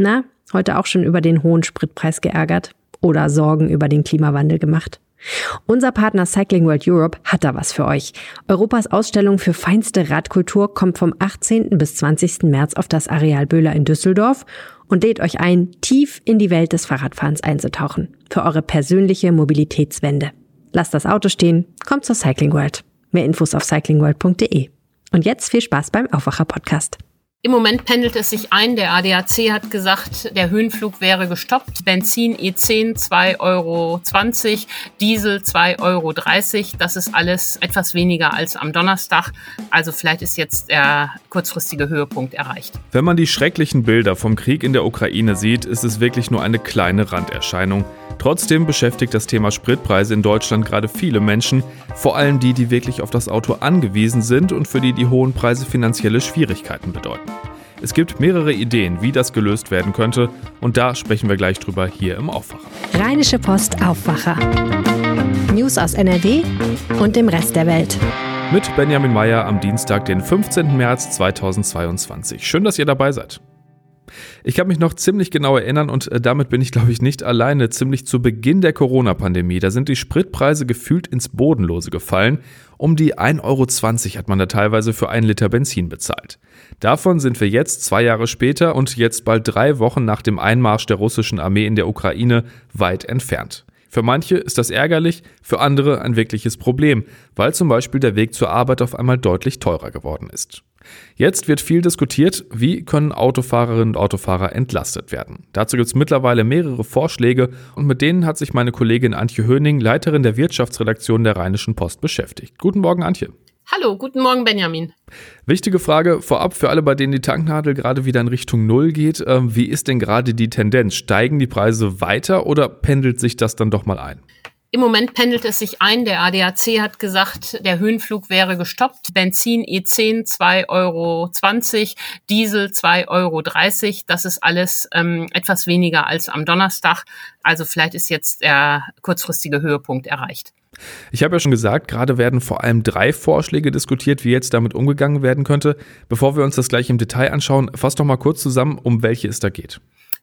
Na, heute auch schon über den hohen Spritpreis geärgert oder Sorgen über den Klimawandel gemacht? Unser Partner Cycling World Europe hat da was für euch. Europas Ausstellung für feinste Radkultur kommt vom 18. bis 20. März auf das Areal Böhler in Düsseldorf und lädt euch ein, tief in die Welt des Fahrradfahrens einzutauchen. Für eure persönliche Mobilitätswende. Lasst das Auto stehen, kommt zur Cycling World. Mehr Infos auf cyclingworld.de. Und jetzt viel Spaß beim Aufwacher Podcast. Im Moment pendelt es sich ein. Der ADAC hat gesagt, der Höhenflug wäre gestoppt. Benzin E10 2,20 Euro, Diesel 2,30 Euro. Das ist alles etwas weniger als am Donnerstag. Also vielleicht ist jetzt der kurzfristige Höhepunkt erreicht. Wenn man die schrecklichen Bilder vom Krieg in der Ukraine sieht, ist es wirklich nur eine kleine Randerscheinung. Trotzdem beschäftigt das Thema Spritpreise in Deutschland gerade viele Menschen, vor allem die, die wirklich auf das Auto angewiesen sind und für die die hohen Preise finanzielle Schwierigkeiten bedeuten. Es gibt mehrere Ideen, wie das gelöst werden könnte und da sprechen wir gleich drüber hier im Aufwacher. Rheinische Post Aufwacher. News aus NRW und dem Rest der Welt. Mit Benjamin Meyer am Dienstag, den 15. März 2022. Schön, dass ihr dabei seid. Ich kann mich noch ziemlich genau erinnern und äh, damit bin ich, glaube ich, nicht alleine. Ziemlich zu Beginn der Corona-Pandemie, da sind die Spritpreise gefühlt ins Bodenlose gefallen. Um die 1,20 Euro hat man da teilweise für einen Liter Benzin bezahlt. Davon sind wir jetzt zwei Jahre später und jetzt bald drei Wochen nach dem Einmarsch der russischen Armee in der Ukraine weit entfernt. Für manche ist das ärgerlich, für andere ein wirkliches Problem, weil zum Beispiel der Weg zur Arbeit auf einmal deutlich teurer geworden ist. Jetzt wird viel diskutiert, wie können Autofahrerinnen und Autofahrer entlastet werden. Dazu gibt es mittlerweile mehrere Vorschläge und mit denen hat sich meine Kollegin Antje Höning, Leiterin der Wirtschaftsredaktion der Rheinischen Post, beschäftigt. Guten Morgen, Antje. Hallo, guten Morgen, Benjamin. Wichtige Frage vorab für alle, bei denen die Tanknadel gerade wieder in Richtung Null geht. Ähm, wie ist denn gerade die Tendenz? Steigen die Preise weiter oder pendelt sich das dann doch mal ein? Im Moment pendelt es sich ein. Der ADAC hat gesagt, der Höhenflug wäre gestoppt. Benzin E10 2,20 Euro, Diesel 2,30 Euro. Das ist alles ähm, etwas weniger als am Donnerstag. Also vielleicht ist jetzt der kurzfristige Höhepunkt erreicht. Ich habe ja schon gesagt, gerade werden vor allem drei Vorschläge diskutiert, wie jetzt damit umgegangen werden könnte. Bevor wir uns das gleich im Detail anschauen, fass doch mal kurz zusammen, um welche es da geht.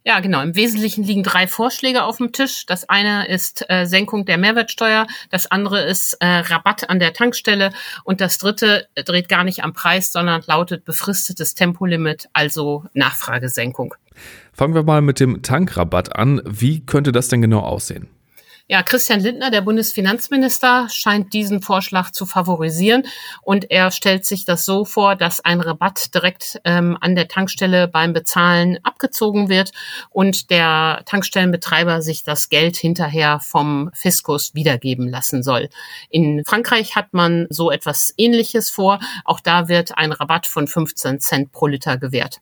Ja, genau. Im Wesentlichen liegen drei Vorschläge auf dem Tisch. Das eine ist äh, Senkung der Mehrwertsteuer, das andere ist äh, Rabatt an der Tankstelle und das dritte dreht gar nicht am Preis, sondern lautet befristetes Tempolimit, also Nachfragesenkung. Fangen wir mal mit dem Tankrabatt an. Wie könnte das denn genau aussehen? Ja, Christian Lindner, der Bundesfinanzminister, scheint diesen Vorschlag zu favorisieren und er stellt sich das so vor, dass ein Rabatt direkt ähm, an der Tankstelle beim Bezahlen abgezogen wird und der Tankstellenbetreiber sich das Geld hinterher vom Fiskus wiedergeben lassen soll. In Frankreich hat man so etwas Ähnliches vor. Auch da wird ein Rabatt von 15 Cent pro Liter gewährt.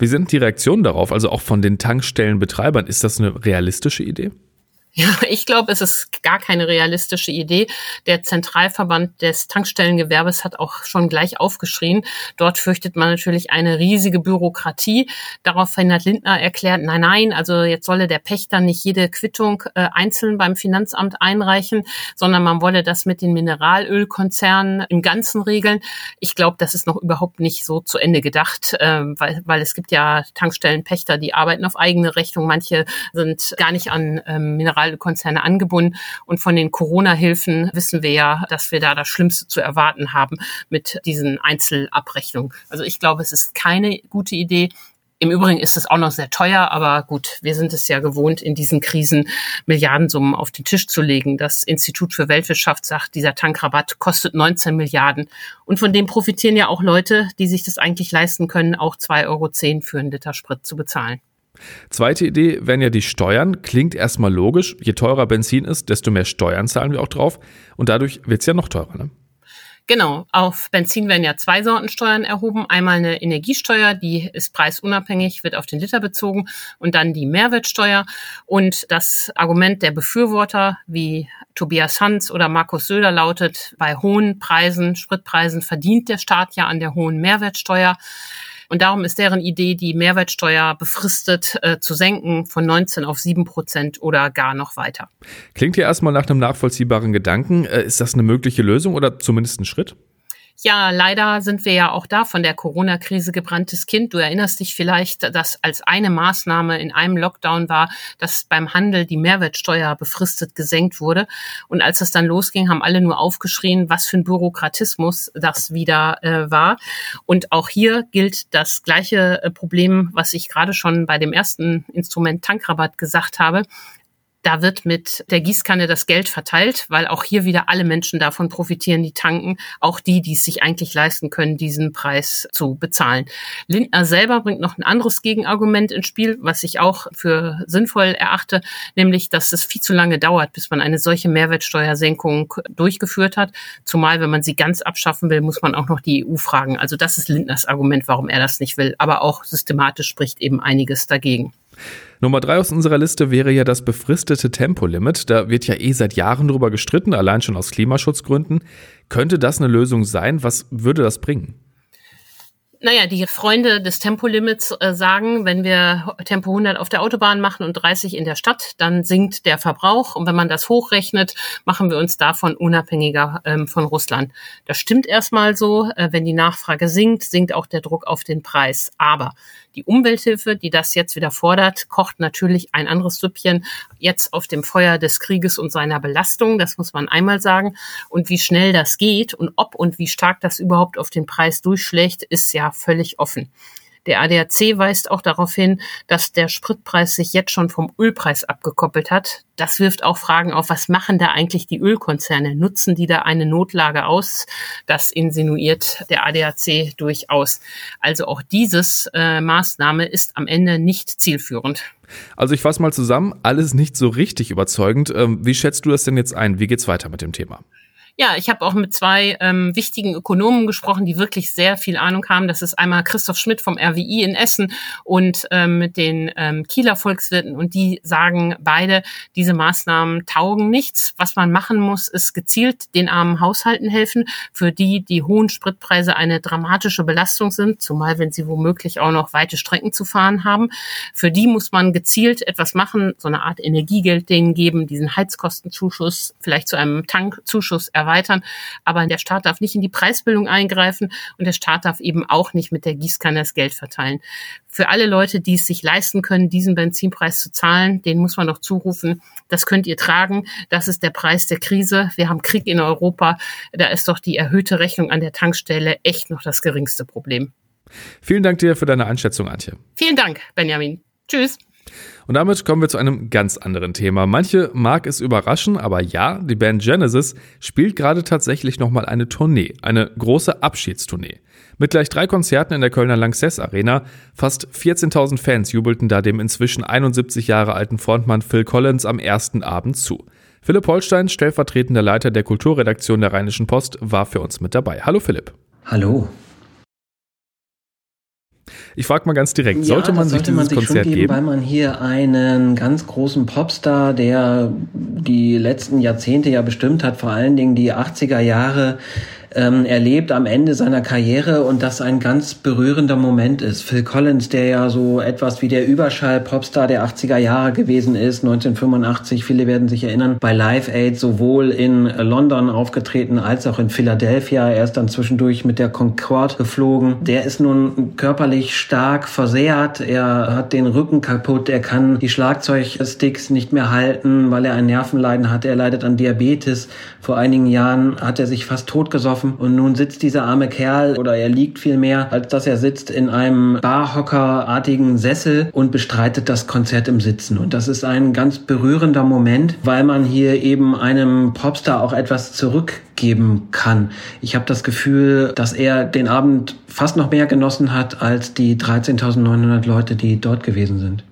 Wie sind die Reaktionen darauf, also auch von den Tankstellenbetreibern? Ist das eine realistische Idee? Ja, ich glaube, es ist gar keine realistische Idee. Der Zentralverband des Tankstellengewerbes hat auch schon gleich aufgeschrien. Dort fürchtet man natürlich eine riesige Bürokratie. Daraufhin hat Lindner erklärt, nein, nein, also jetzt solle der Pächter nicht jede Quittung äh, einzeln beim Finanzamt einreichen, sondern man wolle das mit den Mineralölkonzernen im Ganzen regeln. Ich glaube, das ist noch überhaupt nicht so zu Ende gedacht, äh, weil, weil es gibt ja Tankstellenpächter, die arbeiten auf eigene Rechnung. Manche sind gar nicht an ähm, Mineral Konzerne angebunden. Und von den Corona-Hilfen wissen wir ja, dass wir da das Schlimmste zu erwarten haben mit diesen Einzelabrechnungen. Also ich glaube, es ist keine gute Idee. Im Übrigen ist es auch noch sehr teuer, aber gut, wir sind es ja gewohnt, in diesen Krisen Milliardensummen auf den Tisch zu legen. Das Institut für Weltwirtschaft sagt, dieser Tankrabatt kostet 19 Milliarden. Und von dem profitieren ja auch Leute, die sich das eigentlich leisten können, auch 2,10 Euro für einen Liter Sprit zu bezahlen. Zweite Idee wären ja die Steuern. Klingt erstmal logisch. Je teurer Benzin ist, desto mehr Steuern zahlen wir auch drauf. Und dadurch wird es ja noch teurer. Ne? Genau, auf Benzin werden ja zwei Sorten Steuern erhoben. Einmal eine Energiesteuer, die ist preisunabhängig, wird auf den Liter bezogen und dann die Mehrwertsteuer. Und das Argument der Befürworter wie Tobias Hans oder Markus Söder lautet, bei hohen Preisen, Spritpreisen verdient der Staat ja an der hohen Mehrwertsteuer. Und darum ist deren Idee, die Mehrwertsteuer befristet äh, zu senken von 19 auf 7 Prozent oder gar noch weiter. Klingt ja erstmal nach einem nachvollziehbaren Gedanken. Äh, ist das eine mögliche Lösung oder zumindest ein Schritt? Ja, leider sind wir ja auch da von der Corona-Krise gebranntes Kind. Du erinnerst dich vielleicht, dass als eine Maßnahme in einem Lockdown war, dass beim Handel die Mehrwertsteuer befristet gesenkt wurde. Und als es dann losging, haben alle nur aufgeschrien, was für ein Bürokratismus das wieder äh, war. Und auch hier gilt das gleiche äh, Problem, was ich gerade schon bei dem ersten Instrument Tankrabatt gesagt habe. Da wird mit der Gießkanne das Geld verteilt, weil auch hier wieder alle Menschen davon profitieren, die tanken, auch die, die es sich eigentlich leisten können, diesen Preis zu bezahlen. Lindner selber bringt noch ein anderes Gegenargument ins Spiel, was ich auch für sinnvoll erachte, nämlich, dass es viel zu lange dauert, bis man eine solche Mehrwertsteuersenkung durchgeführt hat. Zumal, wenn man sie ganz abschaffen will, muss man auch noch die EU fragen. Also das ist Lindners Argument, warum er das nicht will. Aber auch systematisch spricht eben einiges dagegen. Nummer drei aus unserer Liste wäre ja das befristete Tempolimit. Da wird ja eh seit Jahren drüber gestritten, allein schon aus Klimaschutzgründen. Könnte das eine Lösung sein? Was würde das bringen? Naja, die Freunde des Tempolimits äh, sagen, wenn wir Tempo 100 auf der Autobahn machen und 30 in der Stadt, dann sinkt der Verbrauch. Und wenn man das hochrechnet, machen wir uns davon unabhängiger ähm, von Russland. Das stimmt erstmal so. Äh, wenn die Nachfrage sinkt, sinkt auch der Druck auf den Preis. Aber die Umwelthilfe, die das jetzt wieder fordert, kocht natürlich ein anderes Süppchen jetzt auf dem Feuer des Krieges und seiner Belastung. Das muss man einmal sagen. Und wie schnell das geht und ob und wie stark das überhaupt auf den Preis durchschlägt, ist ja völlig offen. Der ADAC weist auch darauf hin, dass der Spritpreis sich jetzt schon vom Ölpreis abgekoppelt hat. Das wirft auch Fragen auf, was machen da eigentlich die Ölkonzerne? Nutzen die da eine Notlage aus? Das insinuiert der ADAC durchaus. Also auch dieses äh, Maßnahme ist am Ende nicht zielführend. Also ich fasse mal zusammen, alles nicht so richtig überzeugend. Ähm, wie schätzt du das denn jetzt ein? Wie geht's weiter mit dem Thema? Ja, ich habe auch mit zwei ähm, wichtigen Ökonomen gesprochen, die wirklich sehr viel Ahnung haben. Das ist einmal Christoph Schmidt vom RWI in Essen und ähm, mit den ähm, Kieler Volkswirten. Und die sagen beide, diese Maßnahmen taugen nichts. Was man machen muss, ist gezielt den armen Haushalten helfen, für die die hohen Spritpreise eine dramatische Belastung sind, zumal wenn sie womöglich auch noch weite Strecken zu fahren haben. Für die muss man gezielt etwas machen, so eine Art Energiegeld denen geben, diesen Heizkostenzuschuss, vielleicht zu einem Tankzuschuss erweitern erweitern. Aber der Staat darf nicht in die Preisbildung eingreifen und der Staat darf eben auch nicht mit der Gießkanne das Geld verteilen. Für alle Leute, die es sich leisten können, diesen Benzinpreis zu zahlen, den muss man doch zurufen, das könnt ihr tragen. Das ist der Preis der Krise. Wir haben Krieg in Europa. Da ist doch die erhöhte Rechnung an der Tankstelle echt noch das geringste Problem. Vielen Dank dir für deine Einschätzung, Antje. Vielen Dank, Benjamin. Tschüss. Und damit kommen wir zu einem ganz anderen Thema. Manche mag es überraschen, aber ja, die Band Genesis spielt gerade tatsächlich nochmal eine Tournee, eine große Abschiedstournee. Mit gleich drei Konzerten in der Kölner Lanxess Arena, fast 14.000 Fans jubelten da dem inzwischen 71 Jahre alten Frontmann Phil Collins am ersten Abend zu. Philipp Holstein, stellvertretender Leiter der Kulturredaktion der Rheinischen Post, war für uns mit dabei. Hallo Philipp. Hallo. Ich frage mal ganz direkt, sollte ja, man sich sollte dieses man sich Konzert geben, geben? Weil man hier einen ganz großen Popstar, der die letzten Jahrzehnte ja bestimmt hat, vor allen Dingen die 80er Jahre, ähm, erlebt am Ende seiner Karriere und das ein ganz berührender Moment ist. Phil Collins, der ja so etwas wie der Überschall-Popstar der 80er Jahre gewesen ist, 1985, viele werden sich erinnern, bei Live Aid sowohl in London aufgetreten als auch in Philadelphia. Er ist dann zwischendurch mit der Concorde geflogen. Der ist nun körperlich stark versehrt. Er hat den Rücken kaputt. Er kann die Schlagzeugsticks nicht mehr halten, weil er ein Nervenleiden hat. Er leidet an Diabetes. Vor einigen Jahren hat er sich fast totgesoffen getroffen und nun sitzt dieser arme Kerl oder er liegt viel mehr, als dass er sitzt in einem Barhockerartigen Sessel und bestreitet das Konzert im Sitzen. Und das ist ein ganz berührender Moment, weil man hier eben einem Popstar auch etwas zurückgeben kann. Ich habe das Gefühl, dass er den Abend fast noch mehr genossen hat als die 13.900 Leute, die dort gewesen sind.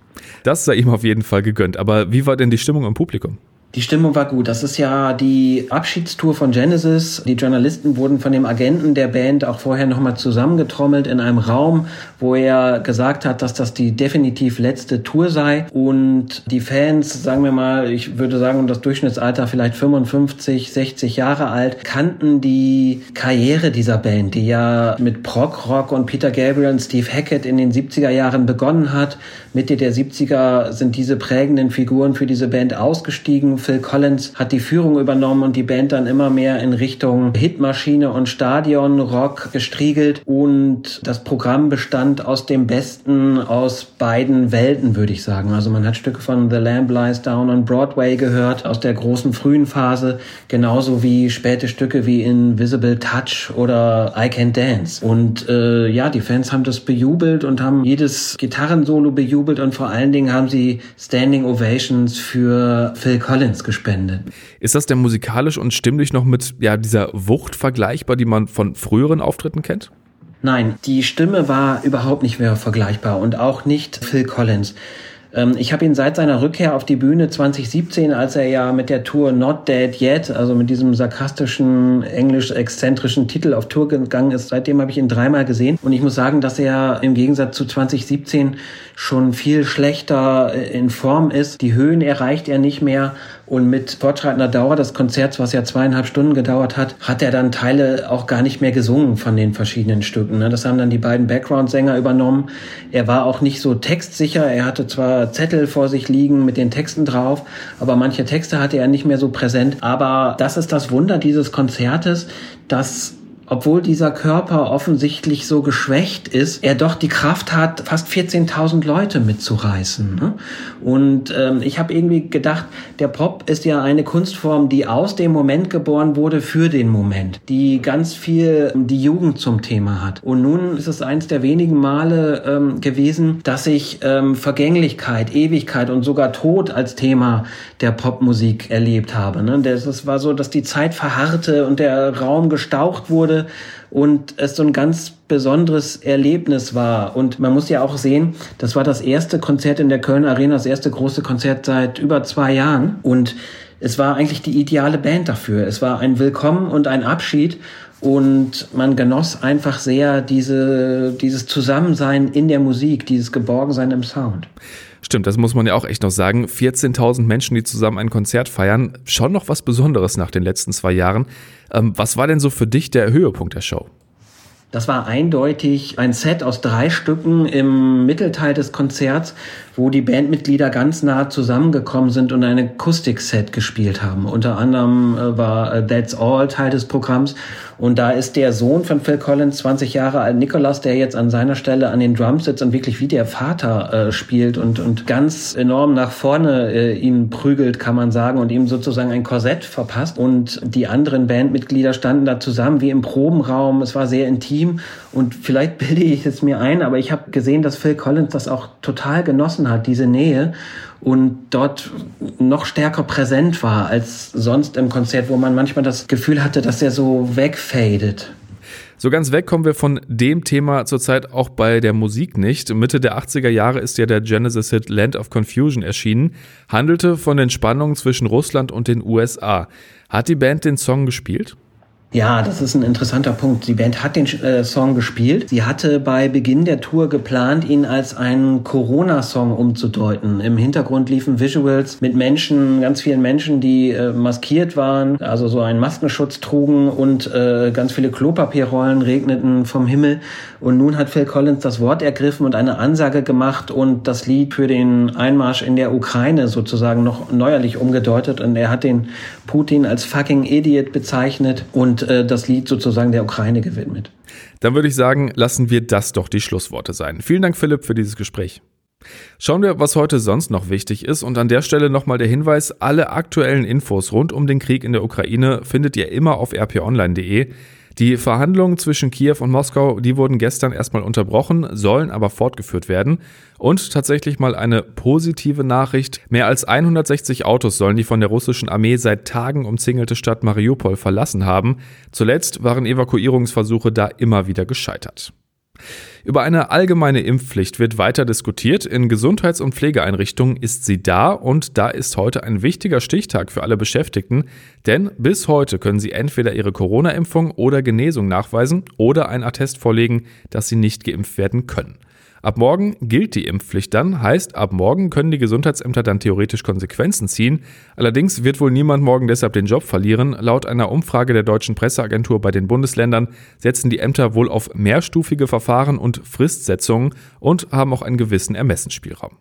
Das sei ihm auf jeden Fall gegönnt. Aber wie war denn die Stimmung im Publikum? Die Stimmung war gut. Das ist ja die Abschiedstour von Genesis. Die Journalisten wurden von dem Agenten der Band auch vorher nochmal zusammengetrommelt in einem Raum, wo er gesagt hat, dass das die definitiv letzte Tour sei. Und die Fans, sagen wir mal, ich würde sagen, das Durchschnittsalter vielleicht 55, 60 Jahre alt, kannten die Karriere dieser Band, die ja mit Prog Rock und Peter Gabriel und Steve Hackett in den 70er Jahren begonnen hat. Mitte der 70er sind diese prägenden Figuren für diese Band ausgestiegen Phil Collins hat die Führung übernommen und die Band dann immer mehr in Richtung Hitmaschine und Stadionrock gestriegelt. Und das Programm bestand aus dem Besten aus beiden Welten, würde ich sagen. Also man hat Stücke von The Lamb Lies Down on Broadway gehört, aus der großen frühen Phase, genauso wie späte Stücke wie Invisible Touch oder I Can Dance. Und äh, ja, die Fans haben das bejubelt und haben jedes Gitarrensolo bejubelt und vor allen Dingen haben sie Standing Ovations für Phil Collins gespendet. Ist das denn musikalisch und stimmlich noch mit ja, dieser Wucht vergleichbar, die man von früheren Auftritten kennt? Nein, die Stimme war überhaupt nicht mehr vergleichbar und auch nicht Phil Collins. Ähm, ich habe ihn seit seiner Rückkehr auf die Bühne 2017, als er ja mit der Tour Not Dead Yet, also mit diesem sarkastischen, englisch-exzentrischen Titel auf Tour gegangen ist, seitdem habe ich ihn dreimal gesehen. Und ich muss sagen, dass er im Gegensatz zu 2017 schon viel schlechter äh, in Form ist. Die Höhen erreicht er nicht mehr. Und mit fortschreitender Dauer des Konzerts, was ja zweieinhalb Stunden gedauert hat, hat er dann Teile auch gar nicht mehr gesungen von den verschiedenen Stücken. Ne? Das haben dann die beiden Background-Sänger übernommen. Er war auch nicht so textsicher. Er hatte zwar Zettel vor sich liegen mit den Texten drauf, aber manche Texte hatte er nicht mehr so präsent. Aber das ist das Wunder dieses Konzertes, dass obwohl dieser Körper offensichtlich so geschwächt ist, er doch die Kraft hat, fast 14.000 Leute mitzureißen. Ne? Und ähm, ich habe irgendwie gedacht, der Pop ist ja eine Kunstform, die aus dem Moment geboren wurde für den Moment, die ganz viel die Jugend zum Thema hat. Und nun ist es eins der wenigen Male ähm, gewesen, dass ich ähm, Vergänglichkeit, Ewigkeit und sogar Tod als Thema der Popmusik erlebt habe. Ne? Das war so, dass die Zeit verharrte und der Raum gestaucht wurde und es so ein ganz besonderes Erlebnis war. Und man muss ja auch sehen, das war das erste Konzert in der Köln Arena, das erste große Konzert seit über zwei Jahren. Und es war eigentlich die ideale Band dafür. Es war ein Willkommen und ein Abschied. Und man genoss einfach sehr diese, dieses Zusammensein in der Musik, dieses Geborgensein im Sound. Stimmt, das muss man ja auch echt noch sagen. 14.000 Menschen, die zusammen ein Konzert feiern, schon noch was Besonderes nach den letzten zwei Jahren. Ähm, was war denn so für dich der Höhepunkt der Show? Das war eindeutig ein Set aus drei Stücken im Mittelteil des Konzerts, wo die Bandmitglieder ganz nah zusammengekommen sind und ein Akustikset gespielt haben. Unter anderem äh, war äh, That's All Teil des Programms und da ist der Sohn von Phil Collins, 20 Jahre alt, Nicholas, der jetzt an seiner Stelle an den Drums sitzt und wirklich wie der Vater äh, spielt und, und ganz enorm nach vorne äh, ihn prügelt, kann man sagen, und ihm sozusagen ein Korsett verpasst. Und die anderen Bandmitglieder standen da zusammen wie im Probenraum. Es war sehr intim und vielleicht bilde ich es mir ein, aber ich habe gesehen, dass Phil Collins das auch total genossen hat, diese Nähe und dort noch stärker präsent war als sonst im Konzert, wo man manchmal das Gefühl hatte, dass er so wegfadet. So ganz weg kommen wir von dem Thema zurzeit auch bei der Musik nicht. Mitte der 80er Jahre ist ja der Genesis-Hit Land of Confusion erschienen, handelte von den Spannungen zwischen Russland und den USA. Hat die Band den Song gespielt? Ja, das ist ein interessanter Punkt. Die Band hat den äh, Song gespielt. Sie hatte bei Beginn der Tour geplant, ihn als einen Corona-Song umzudeuten. Im Hintergrund liefen Visuals mit Menschen, ganz vielen Menschen, die äh, maskiert waren, also so einen Maskenschutz trugen und äh, ganz viele Klopapierrollen regneten vom Himmel. Und nun hat Phil Collins das Wort ergriffen und eine Ansage gemacht und das Lied für den Einmarsch in der Ukraine sozusagen noch neuerlich umgedeutet. Und er hat den Putin als fucking Idiot bezeichnet und und äh, das Lied sozusagen der Ukraine gewidmet. Dann würde ich sagen, lassen wir das doch die Schlussworte sein. Vielen Dank, Philipp, für dieses Gespräch. Schauen wir, was heute sonst noch wichtig ist und an der Stelle nochmal der Hinweis, alle aktuellen Infos rund um den Krieg in der Ukraine findet ihr immer auf rponline.de. Die Verhandlungen zwischen Kiew und Moskau, die wurden gestern erstmal unterbrochen, sollen aber fortgeführt werden. Und tatsächlich mal eine positive Nachricht. Mehr als 160 Autos sollen die von der russischen Armee seit Tagen umzingelte Stadt Mariupol verlassen haben. Zuletzt waren Evakuierungsversuche da immer wieder gescheitert. Über eine allgemeine Impfpflicht wird weiter diskutiert. In Gesundheits- und Pflegeeinrichtungen ist sie da und da ist heute ein wichtiger Stichtag für alle Beschäftigten, denn bis heute können sie entweder ihre Corona-Impfung oder Genesung nachweisen oder ein Attest vorlegen, dass sie nicht geimpft werden können. Ab morgen gilt die Impfpflicht dann, heißt, ab morgen können die Gesundheitsämter dann theoretisch Konsequenzen ziehen. Allerdings wird wohl niemand morgen deshalb den Job verlieren. Laut einer Umfrage der deutschen Presseagentur bei den Bundesländern setzen die Ämter wohl auf mehrstufige Verfahren und Fristsetzungen und haben auch einen gewissen Ermessensspielraum.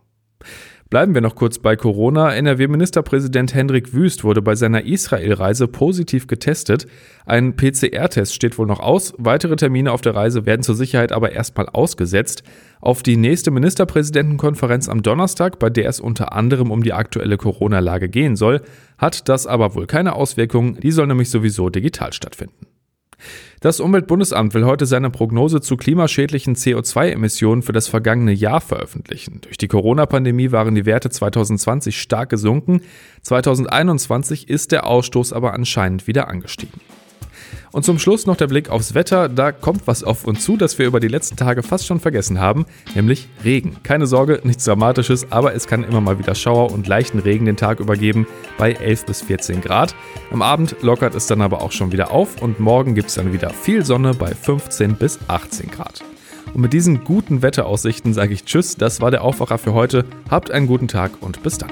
Bleiben wir noch kurz bei Corona. NRW-Ministerpräsident Hendrik Wüst wurde bei seiner Israel-Reise positiv getestet. Ein PCR-Test steht wohl noch aus. Weitere Termine auf der Reise werden zur Sicherheit aber erstmal ausgesetzt. Auf die nächste Ministerpräsidentenkonferenz am Donnerstag, bei der es unter anderem um die aktuelle Corona-Lage gehen soll, hat das aber wohl keine Auswirkungen. Die soll nämlich sowieso digital stattfinden. Das Umweltbundesamt will heute seine Prognose zu klimaschädlichen CO2-Emissionen für das vergangene Jahr veröffentlichen. Durch die Corona-Pandemie waren die Werte 2020 stark gesunken. 2021 ist der Ausstoß aber anscheinend wieder angestiegen. Und zum Schluss noch der Blick aufs Wetter. Da kommt was auf uns zu, das wir über die letzten Tage fast schon vergessen haben, nämlich Regen. Keine Sorge, nichts Dramatisches, aber es kann immer mal wieder Schauer und leichten Regen den Tag übergeben bei 11 bis 14 Grad. Am Abend lockert es dann aber auch schon wieder auf und morgen gibt es dann wieder viel Sonne bei 15 bis 18 Grad. Und mit diesen guten Wetteraussichten sage ich Tschüss, das war der Aufwacher für heute. Habt einen guten Tag und bis dann.